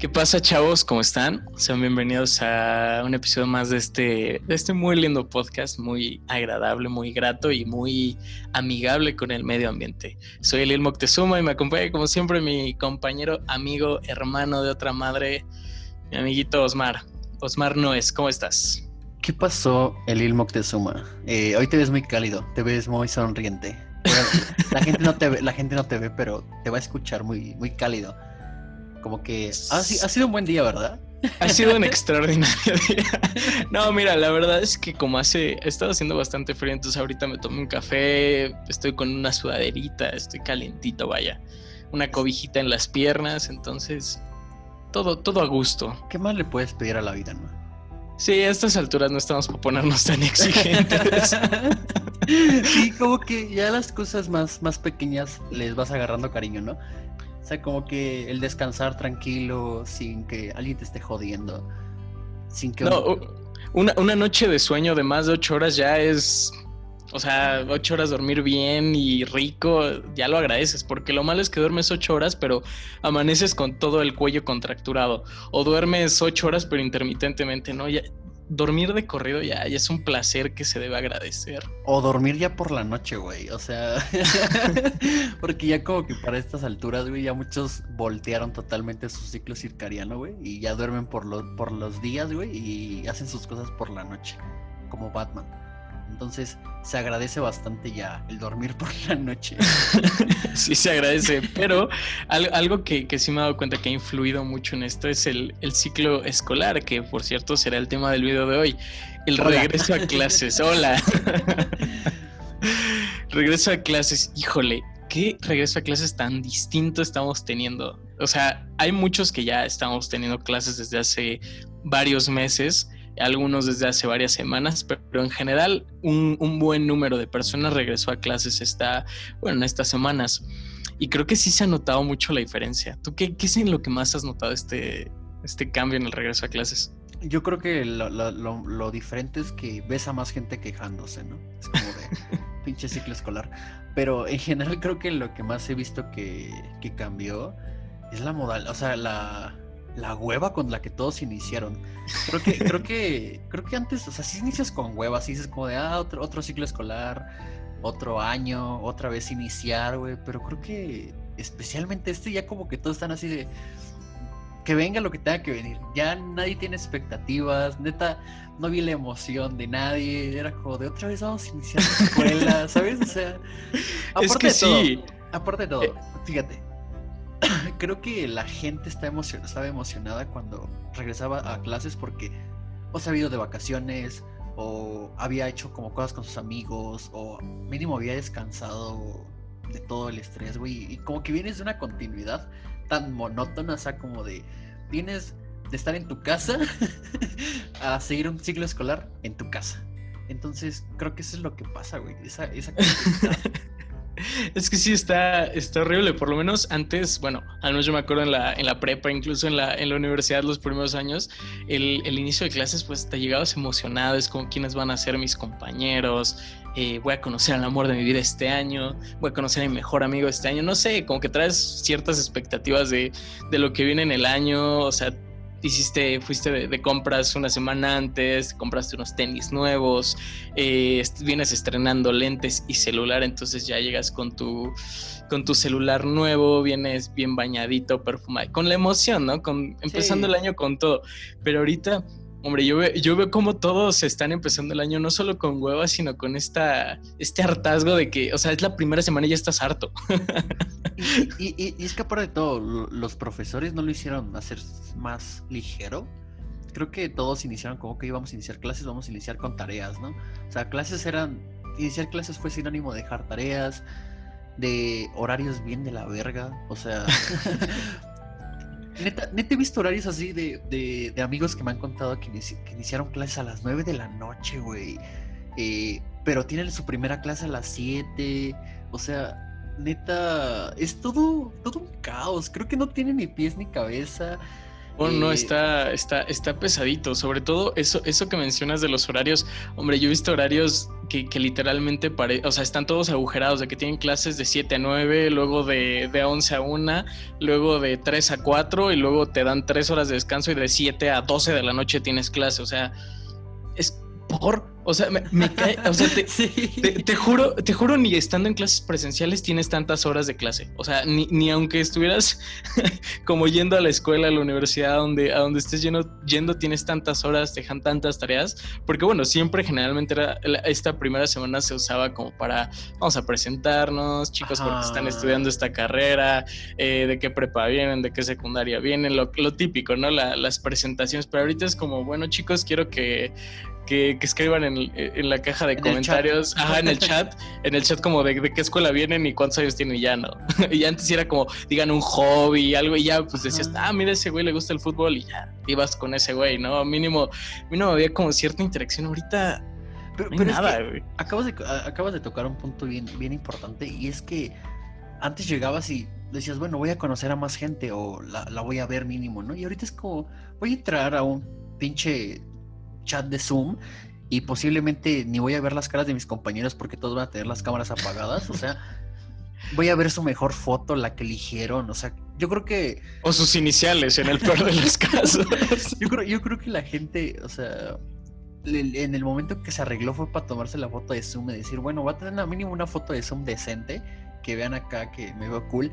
¿Qué pasa, chavos? ¿Cómo están? Sean bienvenidos a un episodio más de este, de este muy lindo podcast, muy agradable, muy grato y muy amigable con el medio ambiente. Soy Elil Moctezuma y me acompaña, como siempre, mi compañero, amigo, hermano de otra madre, mi amiguito Osmar. Osmar Noes, ¿cómo estás? ¿Qué pasó, Elil Moctezuma? Eh, hoy te ves muy cálido, te ves muy sonriente. La, gente no te ve, la gente no te ve, pero te va a escuchar muy, muy cálido. Como que ha, sido un buen día, ¿verdad? Ha sido un extraordinario día. No, mira, la verdad es que como hace, he estado haciendo bastante frío, entonces ahorita me tomé un café, estoy con una sudaderita, estoy calentito, vaya. Una cobijita en las piernas, entonces todo, todo a gusto. ¿Qué más le puedes pedir a la vida, no? Sí, a estas alturas no estamos para ponernos tan exigentes. sí, como que ya las cosas más, más pequeñas les vas agarrando cariño, ¿no? sea, como que el descansar tranquilo, sin que alguien te esté jodiendo. Sin que. No, una, una noche de sueño de más de ocho horas ya es. O sea, ocho horas dormir bien y rico, ya lo agradeces, porque lo malo es que duermes ocho horas, pero amaneces con todo el cuello contracturado. O duermes ocho horas, pero intermitentemente, ¿no? Ya, dormir de corrido ya, es un placer que se debe agradecer. O dormir ya por la noche, güey. O sea, porque ya como que para estas alturas, güey, ya muchos voltearon totalmente su ciclo circadiano, güey. Y ya duermen por, los por los días, güey, y hacen sus cosas por la noche, como Batman. Entonces se agradece bastante ya el dormir por la noche. sí, se agradece, pero algo que, sí me he dado cuenta que ha influido mucho en esto es el, ciclo escolar, que por cierto será el tema del video de hoy. El regreso a clases. Hola. regreso a clases. Híjole, ¿qué regreso a clases tan distinto estamos teniendo? O sea, hay muchos que ya estamos teniendo clases desde hace varios meses algunos desde hace varias semanas, pero en general un, buen número de personas regresó a clases esta, bueno, en estas semanas. Y creo que sí se ha notado mucho la diferencia. ¿Tú qué, qué es en lo que más has notado este, este cambio en el regreso a clases? Yo creo que lo, diferente es que ves a más gente quejándose, ¿no? Es como de pinche ciclo escolar. Pero en general creo que lo que más he visto que, que cambió es la modal, o sea, la, la hueva con la que todos iniciaron. Creo que, creo que, creo que antes, o sea, si inicias con hueva, si dices como de ah, otro, otro ciclo escolar, otro año, otra vez iniciar, güey. Pero creo que especialmente este ya como que todos están así de que venga lo que tenga que venir. Ya nadie tiene expectativas, neta, no vi la emoción de nadie. Era como de otra vez vamos a iniciar la escuela, ¿sabes? O sea, aparte que de sí. aparte de todo, eh, fíjate, creo que la gente está estaba emocionada cuando regresaba a clases porque o se había ido de vacaciones o había hecho como cosas con sus amigos o mínimo había descansado de todo el estrés, güey. Y como que vienes de una continuidad tan monótona, o sea, como de vienes de estar en tu casa a seguir un ciclo escolar en tu casa. Entonces, creo que eso es lo que pasa, güey. Esa, esa Es que sí, está, está horrible. Por lo menos antes, bueno, al menos yo me acuerdo en la, en la prepa, incluso en la, en la universidad, los primeros años, el, el inicio de clases, pues te llegabas emocionado, es como quiénes van a ser mis compañeros, eh, voy a conocer al amor de mi vida este año, voy a conocer a mi mejor amigo este año, no sé, como que traes ciertas expectativas de, de lo que viene en el año, o sea, hiciste, fuiste de, compras una semana antes, compraste unos tenis nuevos, eh, vienes estrenando lentes y celular, entonces ya llegas con tu, con tu celular nuevo, vienes bien bañadito, perfumado, con la emoción, ¿no? Con, empezando el año con todo. Pero ahorita Hombre, yo veo, yo veo cómo todos están empezando el año no solo con huevas, sino con esta, este hartazgo de que, o sea, es la primera semana y ya estás harto. Y, y, es que aparte de todo, los profesores no lo hicieron hacer más ligero. Creo que todos iniciaron como que íbamos a iniciar clases, vamos a iniciar con tareas, ¿no? O sea, clases eran, iniciar clases fue sinónimo de dejar tareas, de horarios bien de la verga, o sea, Neta, neta he visto horarios así de, amigos que me han contado que, iniciaron clases a las 9 de la noche, güey. Eh, pero tienen su primera clase a las 7. O sea, neta, es todo, todo un caos. Creo que no tiene ni pies ni cabeza. Oh, no, eh, está, está, está pesadito. Sobre todo eso, eso que mencionas de los horarios. Hombre, yo he visto horarios que, literalmente, pare, o sea, están todos agujerados, de que tienen clases de 7 a 9, luego de, de 11 a 1, luego de 3 a 4 y luego te dan 3 horas de descanso y de 7 a 12 de la noche tienes clase, o sea, es por o sea, me, cae, o sea, te, juro, te juro, ni estando en clases presenciales tienes tantas horas de clase. O sea, ni, ni aunque estuvieras como yendo a la escuela, a la universidad, a donde, a donde estés yendo, yendo, tienes tantas horas, te dejan tantas tareas. Porque bueno, siempre generalmente era, esta primera semana se usaba como para, vamos a presentarnos, chicos, porque están estudiando esta carrera, eh, de qué prepa vienen, de qué secundaria vienen, lo, lo típico, ¿no? las presentaciones. Pero ahorita es como, bueno, chicos, quiero que que, escriban en, la caja de comentarios, ajá, en el chat, en el chat como de, qué escuela vienen y cuántos años tienen y ya no. y antes era como, digan un hobby, algo, y ya pues decías, ah, mira, ese güey le gusta el fútbol y ya, ibas con ese güey, ¿no? Mínimo, mínimo había como cierta interacción. Ahorita pero, no nada, güey. Acabas de, acabas de tocar un punto bien, bien importante y es que antes llegabas y decías, bueno, voy a conocer a más gente o la, la, voy a ver mínimo, ¿no? Y ahorita es como, voy a entrar a un pinche chat de Zoom y posiblemente ni voy a ver las caras de mis compañeros porque todos van a tener las cámaras apagadas. O sea, voy a ver su mejor foto, la que eligieron. O sea, yo creo que. O sus iniciales, en el peor de los casos. yo, creo, yo creo que la gente, o sea, en el momento que se arregló fue para tomarse la foto de Zoom y decir, bueno, va a tener mínimo una foto de Zoom decente, que vean acá que me veo cool.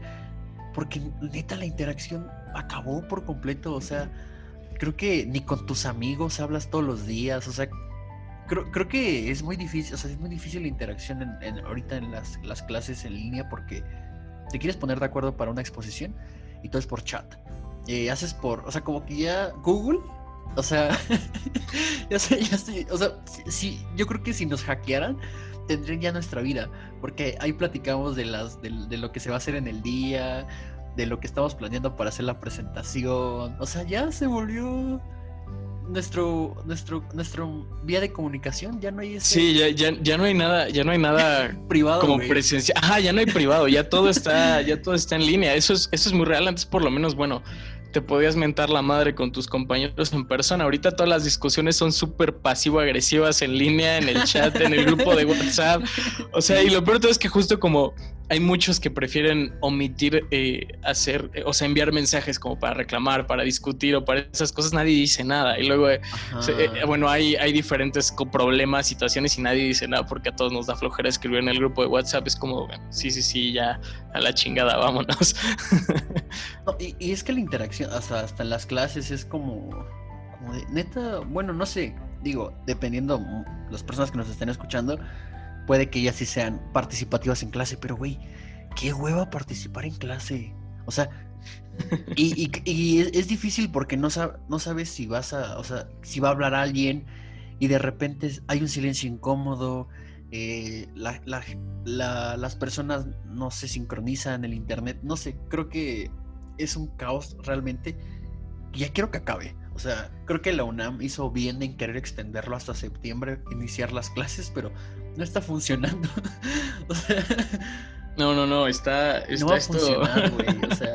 Porque neta la interacción acabó por completo. O sea creo que ni con tus amigos hablas todos los días, o sea, creo, creo que es muy difícil, o sea, es muy difícil la interacción en, ahorita en las, las, clases en línea porque te quieres poner de acuerdo para una exposición y todo es por chat. Y haces por, o sea, como que ya Google, o sea, ya sé, o sea, si, yo creo que si nos hackearan, tendrían ya nuestra vida, porque ahí platicamos de las de, de, lo que se va a hacer en el día, de lo que estamos planeando para hacer la presentación. O sea, ya se volvió nuestro nuestro nuestro vía de comunicación. Ya no hay ese... sí ya, ya, ya no hay nada ya no hay nada privado como presencia ajá ya no hay privado ya todo está ya todo está en línea. Eso es eso es muy real antes por lo menos bueno te podías mentar la madre con tus compañeros en persona. Ahorita todas las discusiones son súper pasivo-agresivas en línea, en el chat, en el grupo de WhatsApp. O sea, y lo peor todo es que justo como hay muchos que prefieren omitir eh, hacer, eh, o sea, enviar mensajes como para reclamar, para discutir o para esas cosas, nadie dice nada. Y luego, eh, bueno, hay, hay diferentes problemas, situaciones y nadie dice nada porque a todos nos da flojera escribir en el grupo de WhatsApp. Es como, sí, sí, sí, ya a la chingada, vámonos. y, y, es que la interacción, hasta, hasta en las clases, es como, de, neta, bueno, no sé, digo, dependiendo las personas que nos estén escuchando puede que ellas sí sean participativas en clase, pero güey, qué hueva participar en clase. O sea, y, es, difícil porque no, no sabes si vas a, o sea, si va a hablar alguien y de repente hay un silencio incómodo, eh, las personas no se sincronizan, el internet, no sé, creo que es un caos realmente. Y ya quiero que acabe. O sea, creo que la UNAM hizo bien en querer extenderlo hasta septiembre, iniciar las clases, pero no está funcionando. o sea, no, no, no, está, está no va a funcionar, güey. O sea,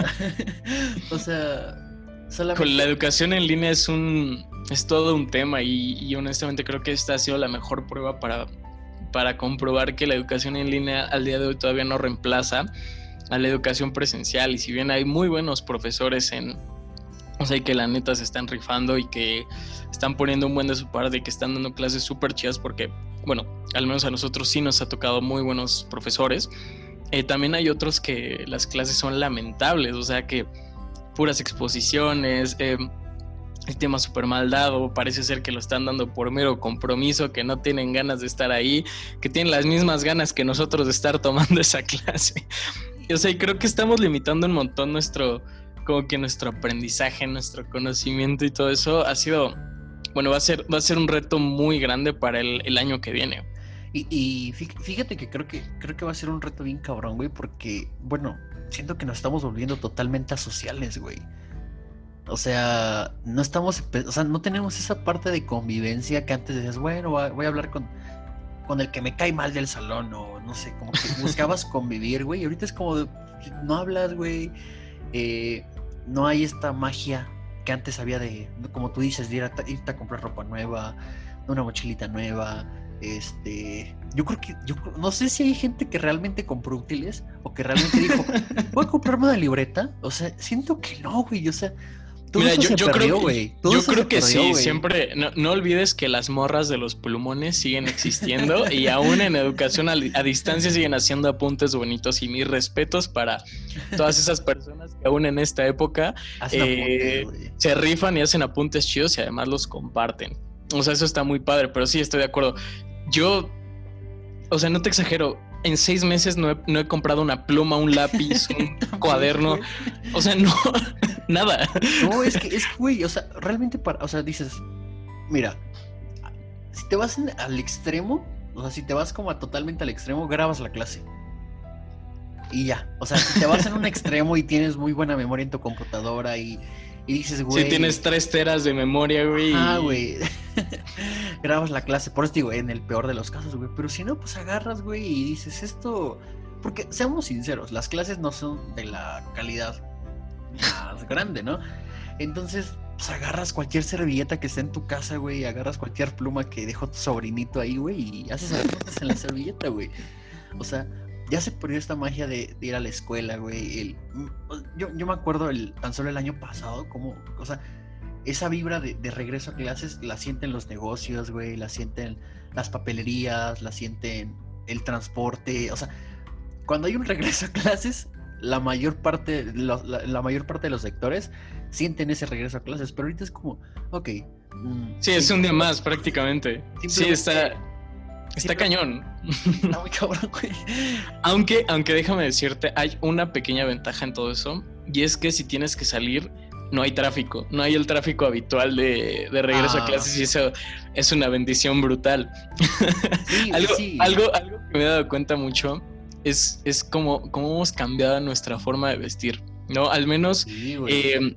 o sea solamente... Con la educación en línea es un es todo un tema y, y, honestamente creo que esta ha sido la mejor prueba para, para comprobar que la educación en línea al día de hoy todavía no reemplaza a la educación presencial y si bien hay muy buenos profesores en, o sea, que la neta se están rifando y que están poniendo un buen de su parte que están dando clases súper chidas porque, bueno, al menos a nosotros sí nos ha tocado muy buenos profesores. Eh, también hay otros que las clases son lamentables, o sea que puras exposiciones, eh, el tema súper mal dado, parece ser que lo están dando por mero compromiso, que no tienen ganas de estar ahí, que tienen las mismas ganas que nosotros de estar tomando esa clase. O sea, creo que estamos limitando un montón nuestro, como que nuestro aprendizaje, nuestro conocimiento y todo eso ha sido, bueno, va a ser, va a ser un reto muy grande para el, año que viene. Y, fíjate que creo que creo que va a ser un reto bien cabrón, güey, porque, bueno, siento que nos estamos volviendo totalmente asociales, güey. O sea, no estamos, o sea, no tenemos esa parte de convivencia que antes decías, bueno, voy a hablar con, con el que me cae mal del salón, o no sé, como que buscabas convivir, güey. Y ahorita es como, no hablas, güey. Eh, no hay esta magia que antes había de, como tú dices, de ir a, irte a comprar ropa nueva, una mochilita nueva. Este, yo creo que, yo no sé si hay gente que realmente compró útiles o que realmente dijo, voy a comprarme una libreta. O sea, siento que no, güey. O sea, Mira, yo, creo, yo creo que sí, siempre, no, olvides que las morras de los plumones siguen existiendo y aún en educación a, distancia siguen haciendo apuntes bonitos y mis respetos para todas esas personas que aún en esta época eh, se rifan y hacen apuntes chidos y además los comparten. O sea, eso está muy padre, pero sí estoy de acuerdo. Yo, o sea, no te exagero, en seis meses no he, comprado una pluma, un lápiz, un cuaderno. O sea, no, nada. No, es que, es güey, o sea, realmente para, o sea, dices, mira, si te vas al extremo, o sea, si te vas como totalmente al extremo, grabas la clase. Y ya, o sea, si te vas en un extremo y tienes muy buena memoria en tu computadora y y dices, güey. Si tienes tres teras de memoria, güey. Ah, güey. Grabas la clase. Por eso digo, en el peor de los casos, güey. Pero si no, pues agarras, güey, y dices esto. Porque seamos sinceros, las clases no son de la calidad más grande, ¿no? Entonces, pues agarras cualquier servilleta que esté en tu casa, güey. Agarras cualquier pluma que dejó tu sobrinito ahí, güey. Y haces apuntes en la servilleta, güey. O sea, ya se perdió esta magia de, ir a la escuela, güey. Mm, yo, me acuerdo el, tan solo el año pasado, como, o sea, esa vibra de, regreso a clases la sienten los negocios, güey, la sienten las papelerías, la sienten el transporte, o sea, cuando hay un regreso a clases, la mayor parte, la, mayor parte de los sectores sienten ese regreso a clases, pero ahorita es como, ok. Mm, sí, es un día más prácticamente. Sí, está Está cañón. Está muy cabrón, güey. Aunque, aunque déjame decirte, hay una pequeña ventaja en todo eso. Y es que si tienes que salir, no hay tráfico. No hay el tráfico habitual de, regreso a ah. clases y eso es una bendición brutal. algo, algo, algo que me he dado cuenta mucho es, es como, cómo hemos cambiado nuestra forma de vestir. ¿no? Al menos eh,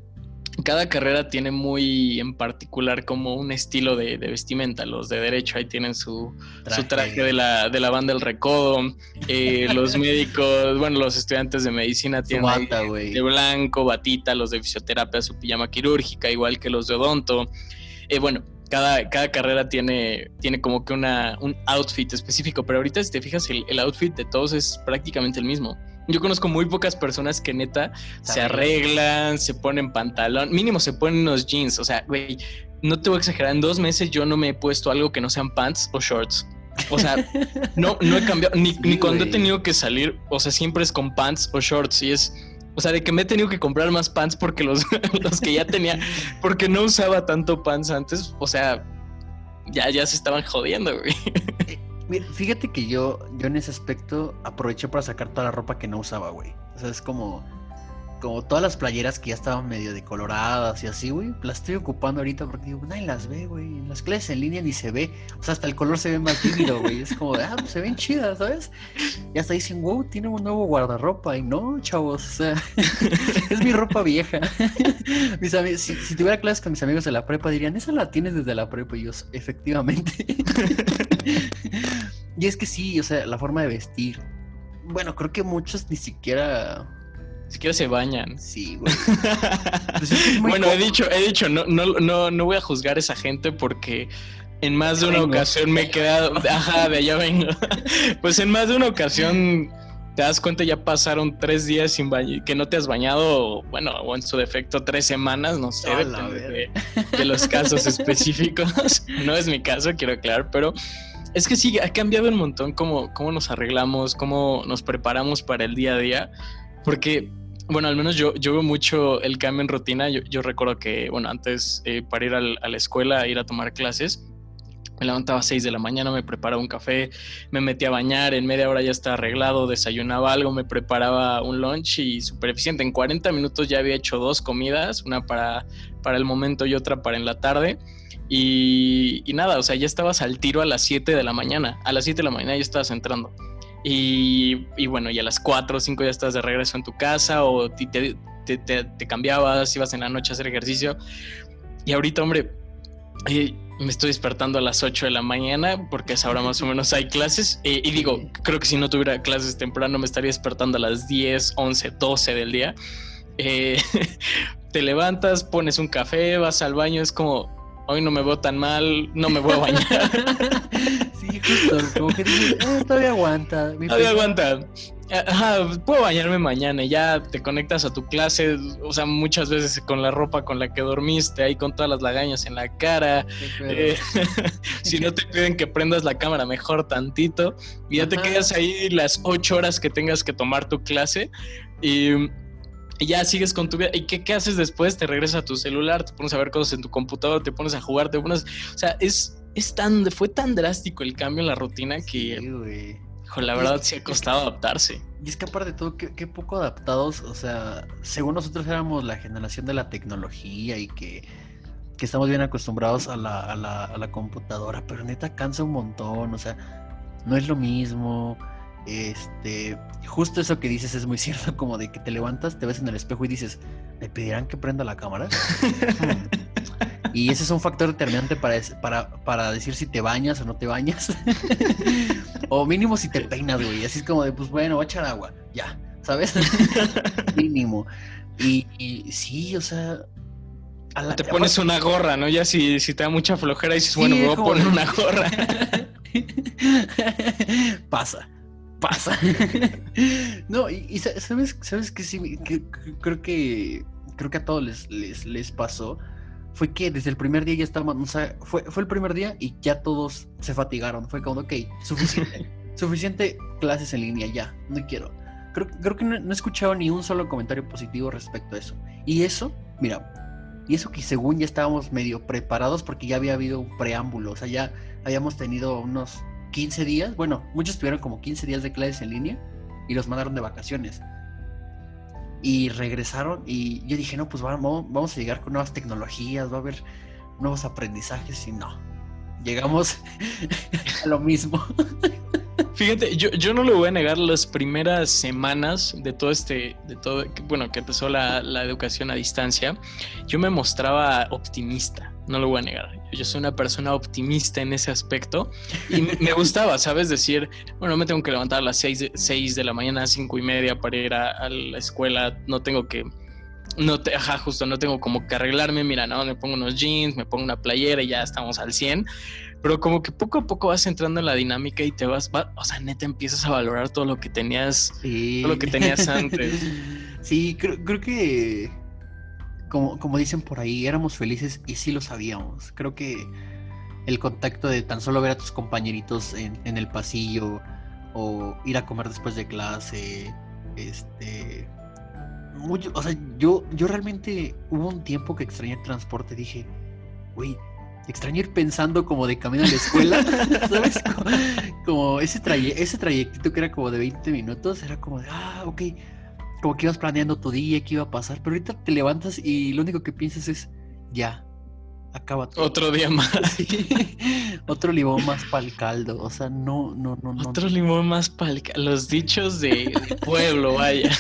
cada carrera tiene muy en particular como un estilo de, vestimenta. Los de derecho ahí tienen su traje, su traje de, la, de la banda del recodo. Eh, los médicos, bueno, los estudiantes de medicina tienen de blanco, batita, los de fisioterapia su pijama quirúrgica, igual que los de odonto. Eh, bueno, cada, cada, carrera tiene, tiene como que una, un outfit específico, pero ahorita si te fijas el, el outfit de todos es prácticamente el mismo. Yo conozco muy pocas personas que neta se arreglan, se ponen pantalón, mínimo se ponen unos jeans. O sea, güey, no te voy a exagerar, en dos meses yo no me he puesto algo que no sean pants o shorts. O sea, no, no he cambiado, ni, ni cuando he tenido que salir, o sea, siempre es con pants o shorts y es... O sea, de que me he tenido que comprar más pants porque los, los que ya tenía, porque no usaba tanto pants antes, o sea, ya, ya se estaban jodiendo, güey. Mira, fíjate que yo, yo en ese aspecto aproveché para sacar toda la ropa que no usaba, güey. O sea, es como, como todas las playeras que ya estaban medio decoloradas y así, güey, las estoy ocupando ahorita porque digo, nadie las ve, güey. En las clases en línea ni se ve. O sea, hasta el color se ve más vívido, güey. Es como, ah, pues se ven chidas, ¿sabes? Y hasta dicen, wow, tiene un nuevo guardarropa. Y no, chavos, o sea, es mi ropa vieja. mis amigos, si, tuviera clases con mis amigos de la prepa, dirían, esa la tienes desde la prepa. Y yo, efectivamente. y es que sí, o sea, la forma de vestir. Bueno, creo que muchos ni siquiera ni siquiera se bañan. Sí, güey. Pues bueno, he dicho, he dicho, no, no, no, no voy a juzgar a esa gente porque en más de una ocasión me he quedado. Ajá, de allá vengo. pues en más de una ocasión te das cuenta, ya pasaron tres días sin que no te has bañado, bueno, o en su defecto tres semanas, no sé, de, de, los casos específicos. no es mi caso, quiero aclarar, pero es que sí, ha cambiado un montón cómo, cómo nos arreglamos, cómo nos preparamos para el día a día. Porque, bueno, al menos yo, yo veo mucho el cambio en rutina. Yo, recuerdo que, bueno, antes eh, para ir a la escuela, ir a tomar clases, me levantaba a 6 de la mañana, me preparaba un café, me metía a bañar, en media hora ya estaba arreglado, desayunaba algo, me preparaba un lunch y súper eficiente. En 40 minutos ya había hecho dos comidas, una para, para el momento y otra para en la tarde. Y, y nada, o sea, ya estabas al tiro a las 7 de la mañana. A las 7 de la mañana ya estabas entrando. Y, bueno, y a las 4 o 5 ya estás de regreso en tu casa o te, te, cambiabas, ibas en la noche a hacer ejercicio. Y ahorita, hombre, eh, me estoy despertando a las 8 de la mañana porque a esa hora más o menos hay clases. Eh, y digo, creo que si no tuviera clases temprano me estaría despertando a las 10, 11, 12 del día. Eh, te levantas, pones un café, vas al baño, es como, hoy no me veo tan mal, no me voy a bañar. sí, como que dices, "Ah, todavía aguanta. mi Todavía pecho". aguanta. Ajá, puedo bañarme mañana y ya te conectas a tu clase, o sea, muchas veces con la ropa con la que dormiste, ahí con todas las lagañas en la cara. Eh, si no te piden que prendas la cámara mejor tantito y ya te quedas ahí las ocho horas que tengas que tomar tu clase y, y ya sigues con tu vida. ¿Y qué, qué haces después? Te regresas a tu celular, te pones a ver cosas en tu computadora, te pones a jugar, te pones... O sea, es, es tan, fue tan drástico el cambio en la rutina que, Sí. Hijo, la verdad sí ha costado adaptarse. Y es que aparte de todo, qué, qué poco adaptados, o sea, según nosotros éramos la generación de la tecnología y que, que estamos bien acostumbrados a la, a, la, a la computadora, pero neta cansa un montón, o sea, no es lo mismo. Este, justo eso que dices es muy cierto, como de que te levantas, te ves en el espejo y dices, ¿me pedirán que prenda la cámara? Y ese es un factor determinante para, para, para decir si te bañas o no te bañas. o mínimo si te peinas, güey. Así es como de, pues bueno, voy a echar agua. Ya, ¿sabes? mínimo. Y, y sí, o sea... a la- Te pones una gorra, ¿no? Ya si, si te da mucha flojera dices, Sí, bueno, me voy a poner una gorra. pasa, pasa. no, y, y sa- sabes, sabes que sí, que- que creo que creo que a todos les, les, les pasó. Fue que desde el primer día ya estaban, o sea, fue, fue el primer día y ya todos se fatigaron. Fue como, ok, suficiente, suficiente clases en línea, ya, no quiero. Creo, creo que no, no he escuchado ni un solo comentario positivo respecto a eso. Y eso, mira, y eso que según ya estábamos medio preparados porque ya había habido un preámbulo, o sea, ya habíamos tenido unos 15 días, bueno, muchos tuvieron como 15 días de clases en línea y los mandaron de vacaciones. Y regresaron y yo dije, no, pues vamos, vamos a llegar con nuevas tecnologías, va a haber nuevos aprendizajes y no. Llegamos a lo mismo. Fíjate, yo, yo no lo voy a negar las primeras semanas de todo este, de todo, bueno, que empezó la, la educación a distancia, yo me mostraba optimista, no lo voy a negar. Yo soy una persona optimista en ese aspecto y me- me gustaba, ¿sabes? Decir, bueno, me tengo que levantar a las 6 de, seis de la mañana, cinco y media para ir a, a la escuela, no tengo que, no te, ajá, justo, no tengo como que arreglarme, mira, no, me pongo unos jeans, me pongo una playera y ya estamos al 100 pero como que poco a poco vas entrando en la dinámica y te vas, va- o sea, neta empiezas a valorar todo lo que tenías, Sí. todo lo que tenías antes. Sí, creo, creo que, como, como dicen por ahí, éramos felices y sí lo sabíamos. Creo que el contacto de tan solo ver a tus compañeritos en, en el pasillo o ir a comer después de clase, este... Mucho, o sea, yo, yo realmente hubo un tiempo que extrañé el transporte. Dije, güey, extraño ir pensando como de camino a la escuela, ¿sabes? Como, como ese, traye, ese trayectito que era como de 20 minutos, era como de, ah, ok, como que ibas planeando tu día, qué iba a pasar, pero ahorita te levantas y lo único que piensas es, ya, acaba todo. Otro día más, Sí. Otro limón más para el caldo, o sea, no, no, no, no. otro limón más para los dichos de, de pueblo, vaya.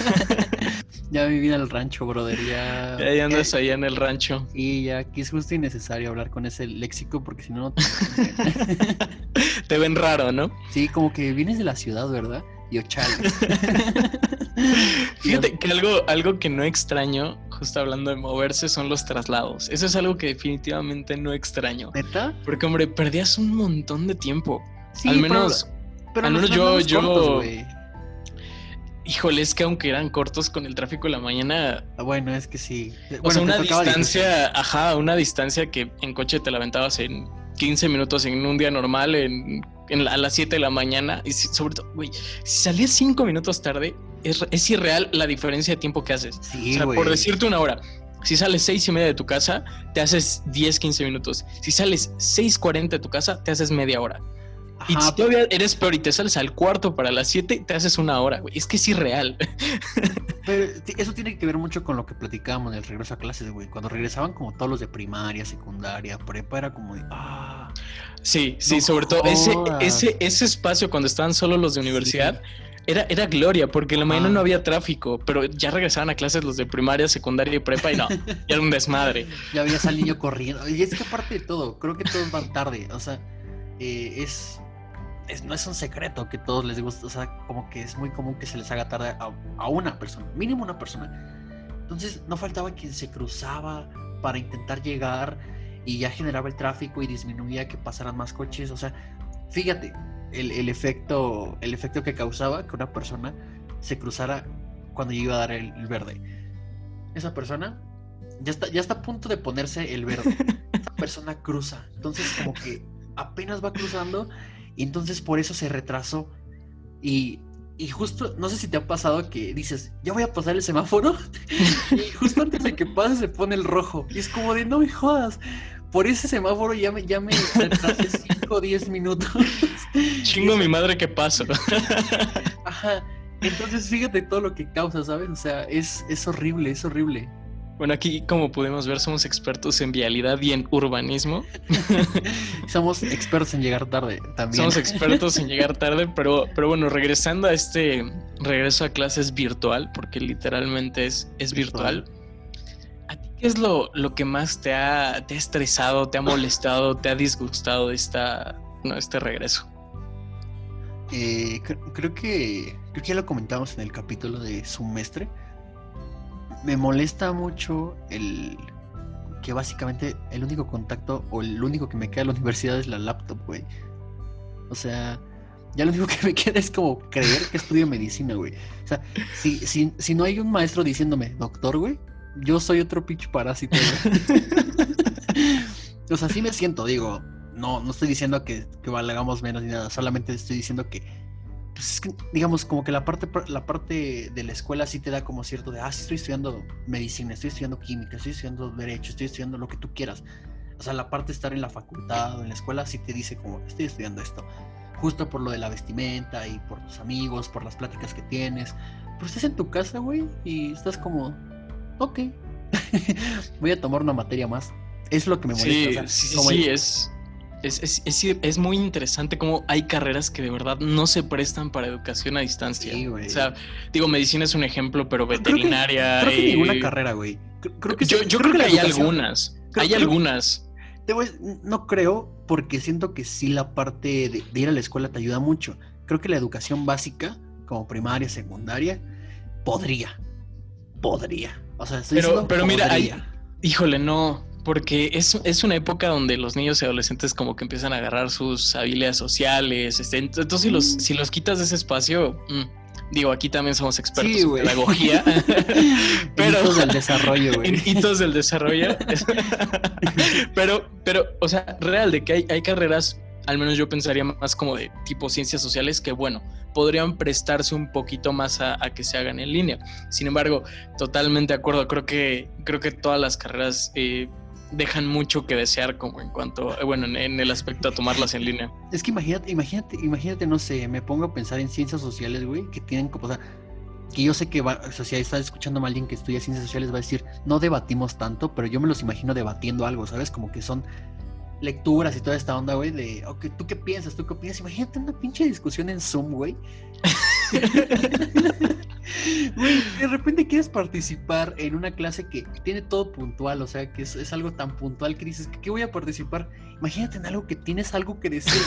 Ya viví en el rancho, brother, ya. Y ahí andas allá en el rancho. Y ya aquí es justo y necesario hablar con ese léxico porque si no, no te... Te ven raro, ¿no? Sí, como que vienes de la ciudad, ¿verdad? Y. Fíjate que algo, algo que no extraño, justo hablando de moverse, son los traslados. Eso es algo que definitivamente no extraño. ¿Neta? Porque, hombre, perdías un montón de tiempo. Sí, al menos, pero al menos yo- yo- cortos, híjole, es que aunque eran cortos con el tráfico de la mañana, Ah, Bueno, es que sí. O sea, una distancia, ajá, una distancia que en coche te la aventabas en 15 minutos en un día normal, en, en la- a las 7 de la mañana. Y si- sobre todo, güey, si salías 5 minutos tarde, es, es irreal la diferencia de tiempo que haces. Sí, o sea, por decirte una hora, si sales 6 y media de tu casa, te haces 10, 15 minutos. Si sales 6.40 de tu casa, te haces media hora. Y si todavía eres peor y te sales al cuarto para las 7, te haces una hora, güey. Es que es irreal. Pero eso tiene que ver mucho con lo que platicábamos del regreso a clases, güey. Cuando regresaban como todos los de primaria, secundaria, prepa, era como de, ah, Sí, sí, No sobre todo ese, ese, ese espacio cuando estaban solo los de universidad era, era gloria, porque en la mañana no había tráfico, pero ya regresaban a clases los de primaria, secundaria y prepa y no, ya era un desmadre. ya veías al niño corriendo. Y es que aparte de todo, creo que todos van tarde. O sea, eh, es, es- no es un secreto que todos les gusta. O sea, como que es muy común que se les haga tarde a, a una persona, mínimo una persona. Entonces, no faltaba quien se cruzaba para intentar llegar y ya generaba el tráfico y disminuía que pasaran más coches. O sea, fíjate, el, el, efecto, el efecto que causaba que una persona se cruzara cuando yo iba a dar el, el verde. Esa persona ya está, ya está a punto de ponerse el verde. Esa persona cruza. Entonces, como que apenas va cruzando. Y entonces por eso se retrasó. Y, y justo, no sé si te ha pasado que dices, ya voy a pasar el semáforo. y justo antes de que pase se pone el rojo. Y es como de, no me jodas. Por ese semáforo ya me, ya me retrasé 5 o 10 minutos. Chingo mi madre que paso. Ajá. Entonces fíjate todo lo que causa, ¿sabes? O sea, es, es horrible, es horrible. Bueno, aquí como podemos ver somos expertos en vialidad y en urbanismo. somos expertos en llegar tarde también. Somos expertos en llegar tarde, pero, pero bueno, regresando a este regreso a clases virtual, porque literalmente es, es virtual. ¿A ti qué es lo, lo que más te ha, te ha estresado, te ha molestado, te ha disgustado de esta, no, este regreso? Eh, creo, que, creo que ya lo comentamos en el capítulo de semestre me molesta mucho el que básicamente el único contacto o el único que me queda en la universidad es la laptop, güey. O sea, ya lo único que me queda es como creer que estudio medicina, güey. O sea, si, si, si no hay un maestro diciéndome, doctor, güey, yo soy otro pitch parásito, o sea, sí me siento, digo, no, no estoy diciendo que, que valgamos menos ni nada, solamente estoy diciendo que pues es que, digamos, como que la parte, la parte de la escuela sí te da como cierto de, ah, sí estoy estudiando medicina, estoy estudiando química, estoy estudiando derecho, estoy estudiando lo que tú quieras. O sea, la parte de estar en la facultad o en la escuela sí te dice como, estoy estudiando esto. Justo por lo de la vestimenta y por tus amigos, por las pláticas que tienes. Pero estás en tu casa, güey, y estás como, ok, voy a tomar una materia más. Es lo que me molesta. Sí, sí, sí, es es, es, es, muy interesante cómo hay carreras que de verdad no se prestan para educación a distancia. O sea, digo, medicina es un ejemplo, pero veterinaria. Creo que, creo ninguna carrera, güey. Creo que yo, yo creo, que, hay algunas. hay algunas. no creo, porque siento que sí la parte de, ir a la escuela te ayuda mucho. Creo que la educación básica, como primaria, secundaria, podría. Podría. O sea, estoy pero, pero mira, hay, híjole, no porque es, es, una época donde los niños y adolescentes como que empiezan a agarrar sus habilidades sociales. Este, entonces, si los, si los quitas de ese espacio, mm, digo, aquí también somos expertos en pedagogía. pero, hitos del desarrollo, güey. hitos del desarrollo. pero, pero, o sea, real, de que hay, hay carreras, al menos yo pensaría más como de tipo ciencias sociales, que bueno, podrían prestarse un poquito más a, que se hagan en línea. Sin embargo, totalmente de acuerdo. Creo que, creo que todas las carreras eh, dejan mucho que desear como en cuanto, bueno, en, el aspecto a tomarlas en línea. Es que imagínate, imagínate, imagínate, no sé, me pongo a pensar en ciencias sociales, güey, que tienen como, o sea, que yo sé que va, o sea, si está escuchando a alguien que estudia ciencias sociales va a decir, no debatimos tanto, pero yo me los imagino debatiendo algo, ¿sabes? Como que son lecturas y toda esta onda, güey, de, ok, ¿tú qué piensas? ¿Tú qué opinas? Imagínate una pinche discusión en Zoom, güey. Güey, de repente quieres participar en una clase que tiene todo puntual, o sea, que es, algo tan puntual que dices, ¿qué voy a participar? Imagínate en algo que tienes algo que decir.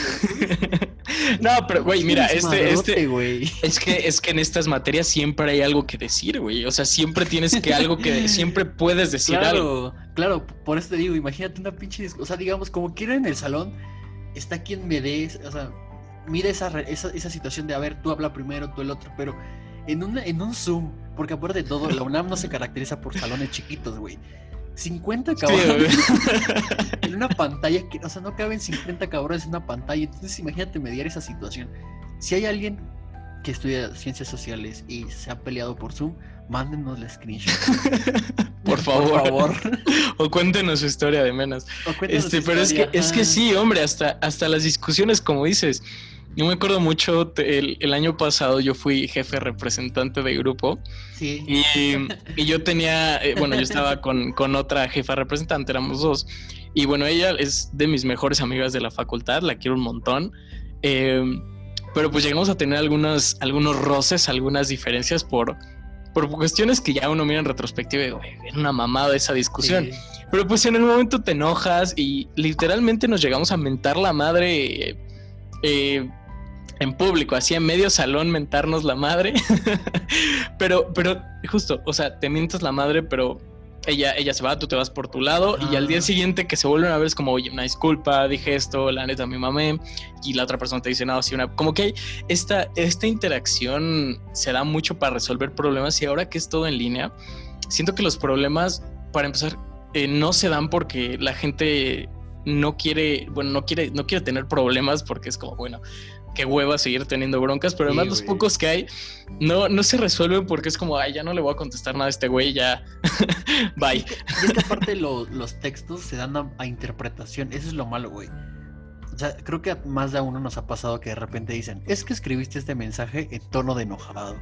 no, pero güey, mira, este, este, güey. es que es que en estas materias siempre hay algo que decir, güey. O sea, siempre tienes que algo que siempre puedes decir algo. Claro, por eso te digo, imagínate una pinche, o sea, digamos, como quiero en el salón, está quien me des, o sea, mira esa, esa, esa situación de, a ver, tú habla primero, tú el otro, pero en, una, en un Zoom, porque aparte de todo, la UNAM no se caracteriza por salones chiquitos, güey. 50 cabrones en una pantalla que, o sea, no caben 50 cabrones en una pantalla. Entonces, imagínate mediar esa situación. Si hay alguien que estudia ciencias sociales y se ha peleado por Zoom, mándenos la screenshot. por favor. Por favor. o cuéntenos su historia de menos. Este, pero es que, es que sí, hombre, hasta, hasta las discusiones, como dices, yo me acuerdo mucho, el, año pasado yo fui jefe representante de grupo. Sí. Y, yo tenía, eh, bueno, yo estaba con, otra jefa representante, éramos dos. Y bueno, ella es de mis mejores amigas de la facultad, la quiero un montón. Em, pero pues llegamos a tener algunos, algunos roces, algunas diferencias por, por cuestiones que ya uno mira en retrospectiva y era una mamada esa discusión. Pero pues en el momento te enojas y literalmente nos llegamos a mentar la madre eh, en público, así en medio salón mentarnos la madre. pero, pero justo, o sea, te mientas la madre, pero ella, ella se va, tú te vas por tu lado y al día siguiente que se vuelven a ver es como, oye, una disculpa, dije esto, la neta me mamé y la otra persona te dice, no, sí, una... Como que hay esta, esta interacción se da mucho para resolver problemas y ahora que es todo en línea, siento que los problemas, para empezar, eh, no se dan porque la gente no quiere, bueno, no quiere, no quiere tener problemas porque es como, bueno, qué hueva seguir teniendo broncas, pero Sí, además los pocos que hay no, no se resuelven porque es como, ay, ya no le voy a contestar nada a este güey, ya, bye. Y es que aparte lo- los textos se dan a, a interpretación, eso es lo malo, güey. O sea, creo que más de a uno nos ha pasado que de repente dicen, es que escribiste este mensaje en tono de enojado.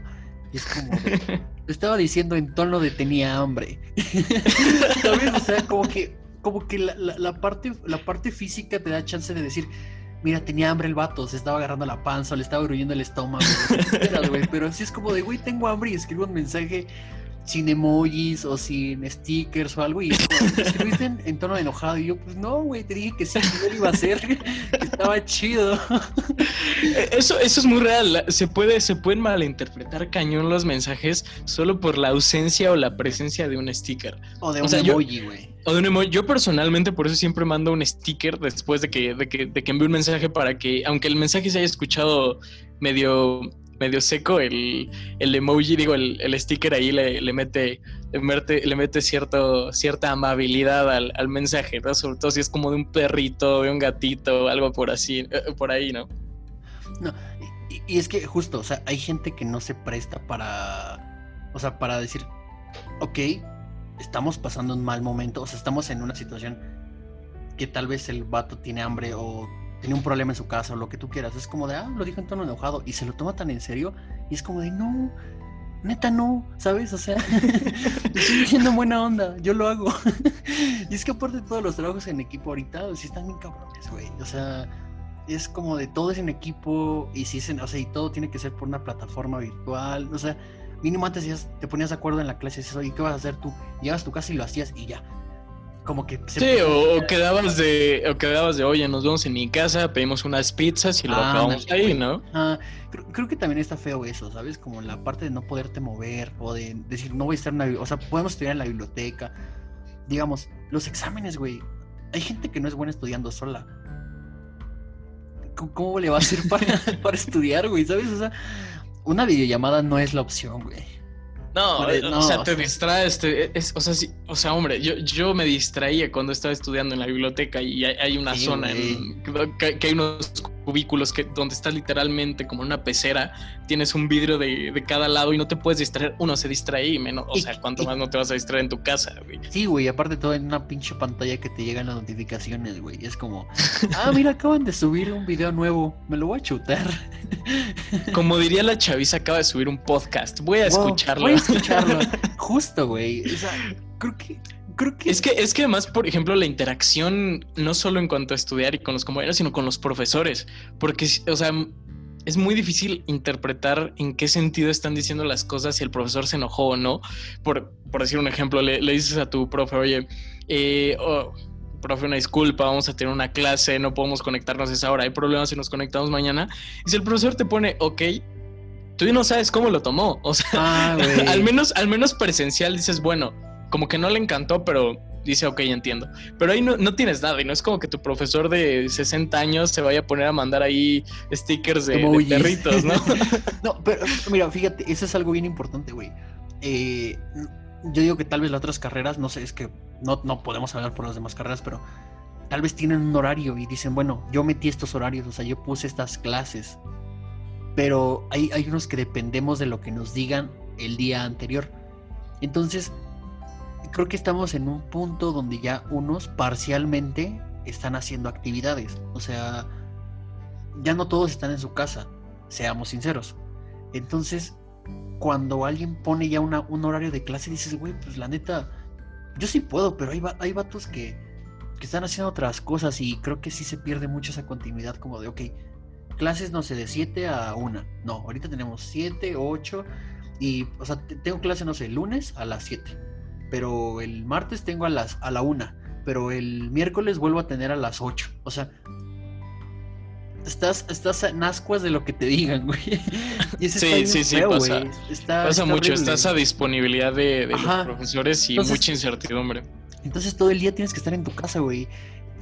Y es como de, lo estaba diciendo en tono de tenía hambre. ¿Sabes? O sea, como que, como que la, la- la parte, la parte física te da chance de decir, mira, tenía hambre el vato, se estaba agarrando la panza, le estaba gruñendo el estómago. güey, Pero así es como de, güey, tengo hambre y escribo un mensaje sin emojis o sin stickers o algo y escribiste en, en tono de enojado y yo pues no güey te dije que sí yo lo iba a hacer que estaba chido Eh, Eso, eso es muy real. Se puede, se pueden malinterpretar cañón los mensajes solo por la ausencia o la presencia de un sticker. o de O un sea, emoji güey O de un emoji. Yo personalmente por eso siempre mando un sticker después de que, de que, de que envíe un mensaje para que, aunque el mensaje se haya escuchado medio, medio seco, el, el emoji, digo, el, el sticker ahí le, le mete, le mete, le mete cierto, cierta amabilidad al, al mensaje, ¿no? Sobre todo si es como de un perrito, de un gatito, algo por así, eh, por ahí, ¿no? y, y es que justo o sea hay gente que no se presta para o sea para decir ok estamos pasando un mal momento o sea estamos en una situación que tal vez el vato tiene hambre o tiene un problema en su casa o lo que tú quieras es como de ah lo dijo en tono enojado y se lo toma tan en serio y es como de no neta no, ¿sabes? O sea, estoy diciendo buena onda, yo lo hago. y es que aparte todos los trabajos en equipo ahorita, sí están bien cabrones, güey. O sea, es como de todo es en equipo y si es en, o sea, y todo tiene que ser por una plataforma virtual. O sea, mínimo antes te ponías de acuerdo en la clase y dices, oye, ¿qué vas a hacer tú? Llegas a tu casa y lo hacías y ya. Como que se Sí, o, o quedabas de, o quedabas de, oye, nos vemos en mi casa, pedimos unas pizzas y lo Ah, acabamos ahí. ¿no? Ah, creo, creo que también está feo eso, ¿sabes? Como la parte de no poderte mover o de decir, no voy a estar en la O sea, podemos estudiar en la biblioteca. Digamos, los exámenes, güey. Hay gente que no es buena estudiando sola. ¿Cómo, cómo le va a hacer para, para estudiar, güey? ¿Sabes? O sea, una videollamada no es la opción, güey. No, eh, no, o sea, te distraes, te- es- o sea, sí, o sea, hombre, yo, yo me distraía cuando estaba estudiando en la biblioteca y hay, hay una Sí, zona en, que, que hay unos cubículos que donde estás literalmente como en una pecera, tienes un vidrio de, de cada lado y no te puedes distraer, uno se distrae y menos, o sea, cuánto y- más no te vas a distraer en tu casa, güey. Sí, güey, aparte todo en una pinche pantalla que te llegan las notificaciones, güey. Es como, ah, mira, acaban de subir un video nuevo, me lo voy a chutar. Como diría la chaviza, acaba de subir un podcast, voy a Wow, escucharlo. Voy a escucharlo. Justo, güey. O sea, creo que. Creo que. Es que, es que además, por ejemplo, la interacción, no solo en cuanto a estudiar y con los compañeros, sino con los profesores. Porque, o sea, es muy difícil interpretar en qué sentido están diciendo las cosas si el profesor se enojó o no. Por, por decir un ejemplo, le, le dices a tu profe, oye, eh, oh, profe, una disculpa, vamos a tener una clase, no podemos conectarnos a esa hora, hay problemas si nos conectamos mañana. Y si el profesor te pone, ok, tú no sabes cómo lo tomó. O sea, Ah, al menos, al menos presencial dices, bueno, como que no le encantó, pero dice, ok, entiendo. Pero ahí no, no tienes nada, y no es como que tu profesor de 60 años se vaya a poner a mandar ahí stickers de, perritos, ¿no? no, pero mira, fíjate, eso es algo bien importante, güey. Eh, yo digo que tal vez las otras carreras, no sé, es que no, no podemos hablar por las demás carreras, pero tal vez tienen un horario y dicen, bueno, yo metí estos horarios, o sea, yo puse estas clases. Pero hay, hay unos que dependemos de lo que nos digan el día anterior. Entonces, creo que estamos en un punto donde ya unos parcialmente están haciendo actividades. O sea, ya no todos están en su casa, seamos sinceros. Entonces, cuando alguien pone ya una, un horario de clase, dices, güey, pues la neta, yo sí puedo, pero hay, hay vatos que, que están haciendo otras cosas y creo que sí se pierde mucho esa continuidad como de, ok, clases, no sé, de 7 a 1. No, ahorita tenemos 7, 8 y, o sea, te- tengo clase, no sé, lunes a las 7, pero el martes tengo a, las, a la 1, pero el miércoles vuelvo a tener a las 8. O sea, estás, estás en ascuas de lo que te digan, güey. Y sí, sí, sí, pasa. pasa mucho, estás a disponibilidad de, los profesores y mucha incertidumbre. Entonces todo el día tienes que estar en tu casa, güey.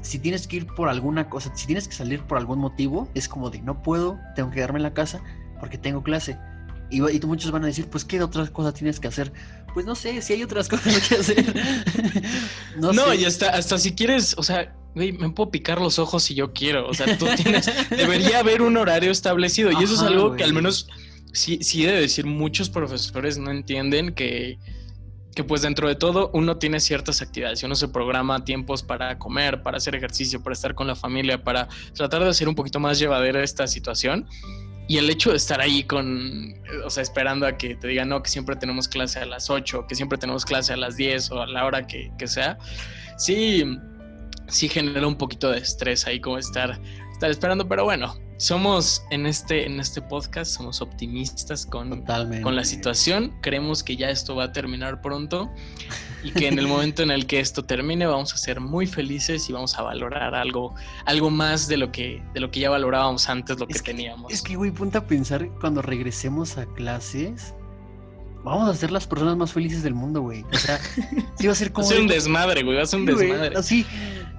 Si tienes que ir por alguna cosa, si tienes que salir por algún motivo, es como de no puedo, tengo que quedarme en la casa porque tengo clase. Y, y muchos van a decir, pues, ¿qué otras cosas tienes que hacer? Pues no sé, si hay otras cosas que hacer. no, y hasta, hasta si quieres, o sea, güey, me puedo picar los ojos si yo quiero. O sea, tú tienes, debería haber un horario establecido. Y eso es algo que al menos sí, sí he de decir, muchos profesores no entienden que, que pues dentro de todo uno tiene ciertas actividades, uno se programa tiempos para comer, para hacer ejercicio, para estar con la familia, para tratar de hacer un poquito más llevadera esta situación. Y el hecho de estar ahí con, o sea, esperando a que te digan, no, que siempre tenemos clase a las 8, que siempre tenemos clase a las 10 o a la hora que, que sea, sí, sí genera un poquito de estrés ahí como estar, estar esperando, pero bueno, somos en este, en este podcast, somos optimistas con, con la situación, creemos que ya esto va a terminar pronto y que en el momento en el que esto termine vamos a ser muy felices y vamos a valorar algo, algo más de lo que, de lo que ya valorábamos antes, lo que, teníamos. Es que, güey, punta a pensar cuando regresemos a clases, vamos a ser las personas más felices del mundo, güey. O sea, sí va a ser como. Va a ser un desmadre, güey. Va a ser un desmadre. así,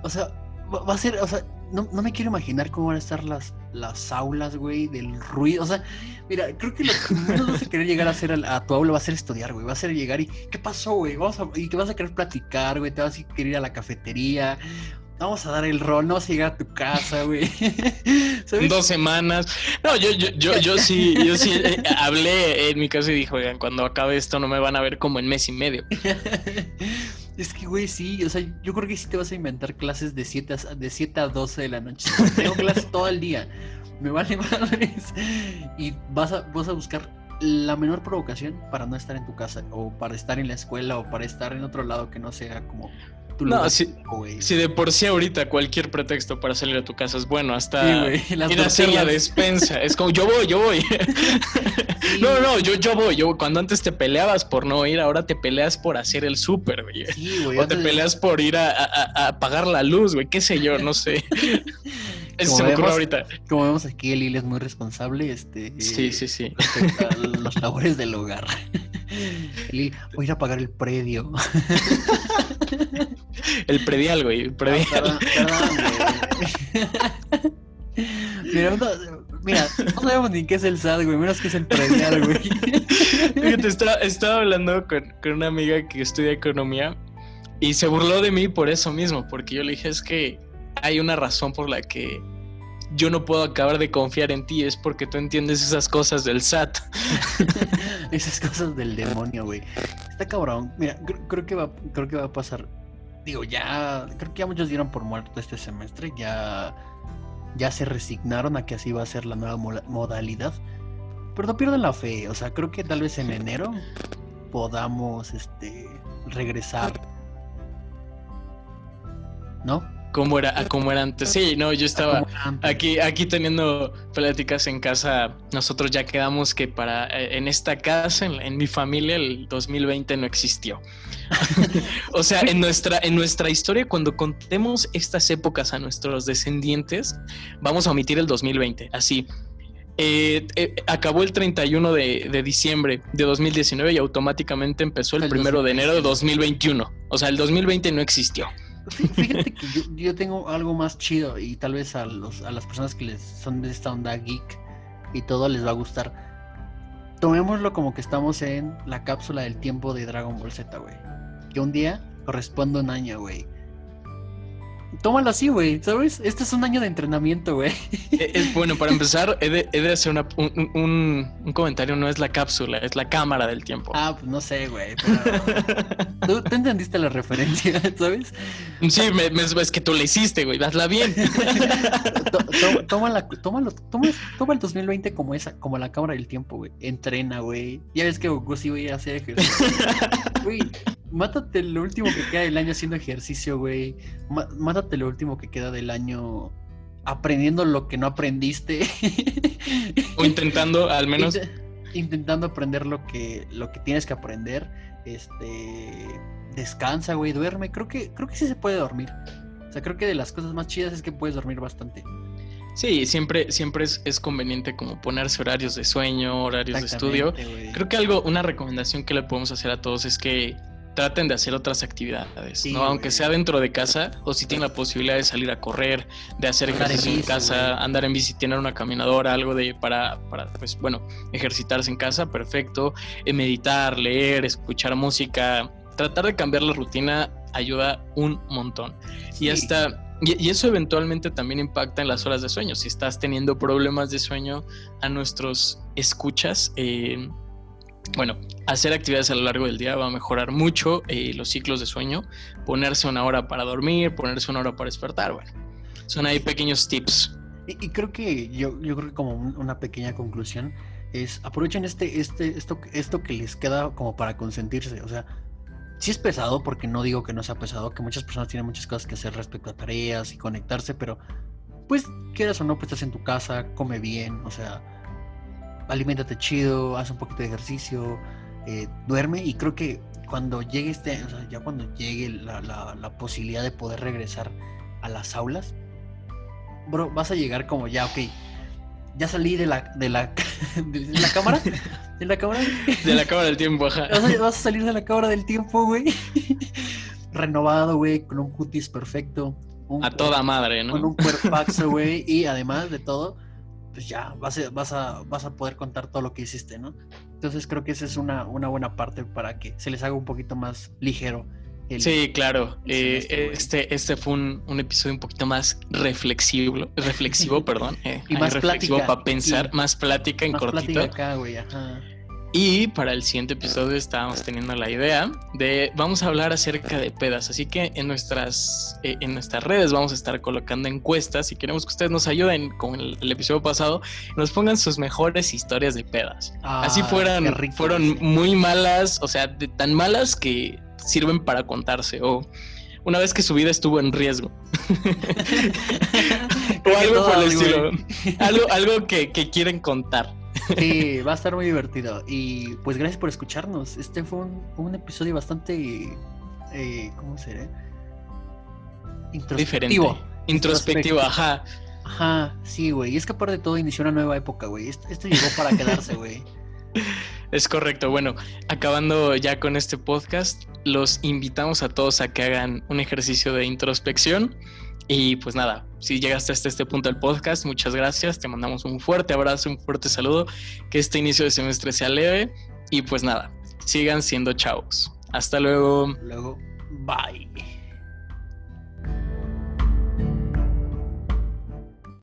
o sea, va a ser, o sea, no, no, me quiero imaginar cómo van a estar las, las aulas, güey, del ruido. O sea, mira, creo que lo que menos vas a querer llegar a hacer a, tu aula va a ser estudiar, güey. Va a ser llegar y, ¿qué pasó, güey? Vamos a, y que vas a querer platicar, güey. Te vas a querer ir a la cafetería. Vamos a dar el rol, no vas a tu casa, güey. Dos semanas. No, yo, yo, yo, yo sí, yo sí eh, hablé en mi casa y dije, oigan, cuando acabe esto no me van a ver como en mes y medio. Es que, güey, sí, o sea, yo creo que sí te vas a inventar clases de 7 a, de 7 a 12 de la noche. Tengo clases todo el día. Me vale madres. Y vas a, vas a buscar la menor provocación para no estar en tu casa, o para estar en la escuela, o para estar en otro lado que no sea como no, si, si, de por sí ahorita cualquier pretexto para salir a tu casa es bueno, hasta ir a hacer la despensa. Es como, yo voy, yo voy. No, no, yo, yo voy. Yo, cuando antes te peleabas por no ir, ahora te peleas por hacer el súper, güey. O te peleas por ir a, a, apagar la luz, güey. Qué sé yo, no sé. Eso se me ocurre ahorita. Como vemos aquí, el es muy responsable. Este, sí, sí, sí. los labores del hogar. voy a ir a pagar el predio. El predial, güey. El predial. perdón, Mira, no, mira, no sabemos ni qué es el SAT, güey, menos que es el predial, güey. Fíjate, estaba, estaba hablando con, con, una amiga que estudia economía y se burló de mí por eso mismo, porque yo le dije, es que hay una razón por la que yo no puedo acabar de confiar en ti, es porque tú entiendes esas cosas del SAT. esas cosas del demonio, güey. Está cabrón. Mira, creo, que va, creo que va a pasar. Digo, ya, creo que ya muchos dieron por muerto este semestre, ya, ya se resignaron a que así va a ser la nueva modalidad. Pero no pierdan la fe, o sea, creo que tal vez en enero podamos, este, regresar. ¿No? Cómo era, cómo era antes. Sí, no, yo estaba aquí, aquí teniendo pláticas en casa. Nosotros ya quedamos que para eh, en esta casa, en, mi familia, el 2020 no existió. o sea, en nuestra, en nuestra historia, cuando contemos estas épocas a nuestros descendientes, vamos a omitir el 2020. Así. Eh, eh, acabó el 31 de, de, diciembre de 2019 y automáticamente empezó el, primero de enero de 2021. O sea, el 2020 no existió. Fíjate que yo, tengo algo más chido y tal vez a, los, a las personas que les son de esta onda geek y todo les va a gustar. Tomémoslo como que estamos en la cápsula del tiempo de Dragon Ball Z, güey. Que un día corresponde un año, güey. Tómalo así, güey, ¿sabes? Este es un año de entrenamiento, güey. Eh, es, bueno, para empezar, he de, hacer un, comentario, no es la cápsula, es la cámara del tiempo. Ah, pues no sé, güey, ¿Tú, entendiste la referencia, ¿sabes? Sí, me, es que tú le hiciste, güey, hazla bien. Tómala, tómalo, toma, toma el 2020 como esa, como la cámara del tiempo, güey. Entrena, güey. Ya ves que Goku sí voy a hacer ejercicio. Güey, mátate lo último que queda del año haciendo ejercicio, güey. mátate lo último que queda del año aprendiendo lo que no aprendiste. o intentando, al menos. intentando aprender lo que, lo que tienes que aprender. Este. Descansa, güey, duerme. Creo que, creo que sí se puede dormir. O sea, creo que de las cosas más chidas es que puedes dormir bastante. Sí, siempre, siempre es, es, conveniente como ponerse horarios de sueño, horarios de estudio. Creo que algo, una recomendación que le podemos hacer a todos es que traten de hacer otras actividades, ¿no? Aunque sea dentro de casa, o si tienen la posibilidad de salir a correr, de hacer ejercicio en, casa, andar en bici, tener una caminadora, algo de para, para pues bueno, ejercitarse en casa, perfecto. Eh, meditar, leer, escuchar música, tratar de cambiar la rutina ayuda un montón. Y hasta y, eso eventualmente también impacta en las horas de sueño. Si estás teniendo problemas de sueño a nuestros escuchas, eh, bueno, hacer actividades a lo largo del día va a mejorar mucho eh, los ciclos de sueño. Ponerse una hora para dormir, ponerse una hora para despertar, bueno, son ahí pequeños tips. Y, creo que yo, yo creo como una pequeña conclusión es aprovechen este, este, esto, esto que les queda como para consentirse. O sea, sí es pesado, porque no digo que no sea pesado, que muchas personas tienen muchas cosas que hacer respecto a tareas y conectarse, pero pues quieras o no, pues estás en tu casa, come bien, o sea, aliméntate chido, haz un poquito de ejercicio, eh, duerme y creo que cuando llegue este, o sea, ya cuando llegue la, la, posibilidad de poder regresar a las aulas, bro, vas a llegar como ya, ok, ya salí de la, de la, de la cámara, ¿De la cámara? De la cámara del tiempo, ajá. Vas a, salir de la cámara del tiempo, güey. Renovado, güey, con un cutis perfecto. a toda madre, ¿no? Con un cuerpazo, güey. y además de todo, pues ya vas a, vas, a, vas a poder contar todo lo que hiciste, ¿no? Entonces creo que esa es una, una buena parte para que se les haga un poquito más ligero sí, claro. Eh, este, este fue un, episodio un poquito más reflexivo, reflexivo, perdón. Eh, y más reflexivo para pensar, más plática en más cortito. Acá, güey, ajá. Y para el siguiente episodio estábamos teniendo la idea de vamos a hablar acerca de pedas, así que en nuestras eh, en nuestras redes vamos a estar colocando encuestas y queremos que ustedes nos ayuden con el, episodio pasado, nos pongan sus mejores historias de pedas. así ah, fueran fueron muy malas, o sea, de tan malas que sirven para contarse o una vez que su vida estuvo en riesgo. o algo por el estilo. algo, algo que, quieren contar. Sí, va a estar muy divertido. Y pues gracias por escucharnos. Este fue un, episodio bastante. Eh, ¿Cómo será? Introspectivo. Diferente. Introspectivo, ajá. Ajá, sí, güey. Y es que aparte de todo inició una nueva época, güey. Esto, esto llegó para quedarse, güey. Es correcto. Bueno, acabando ya con este podcast, los invitamos a todos a que hagan un ejercicio de introspección. Y pues nada, si llegaste hasta este punto del podcast, muchas gracias. Te mandamos un fuerte abrazo, un fuerte saludo. Que este inicio de semestre sea leve. Y pues nada, sigan siendo chavos. Hasta luego. Luego, bye.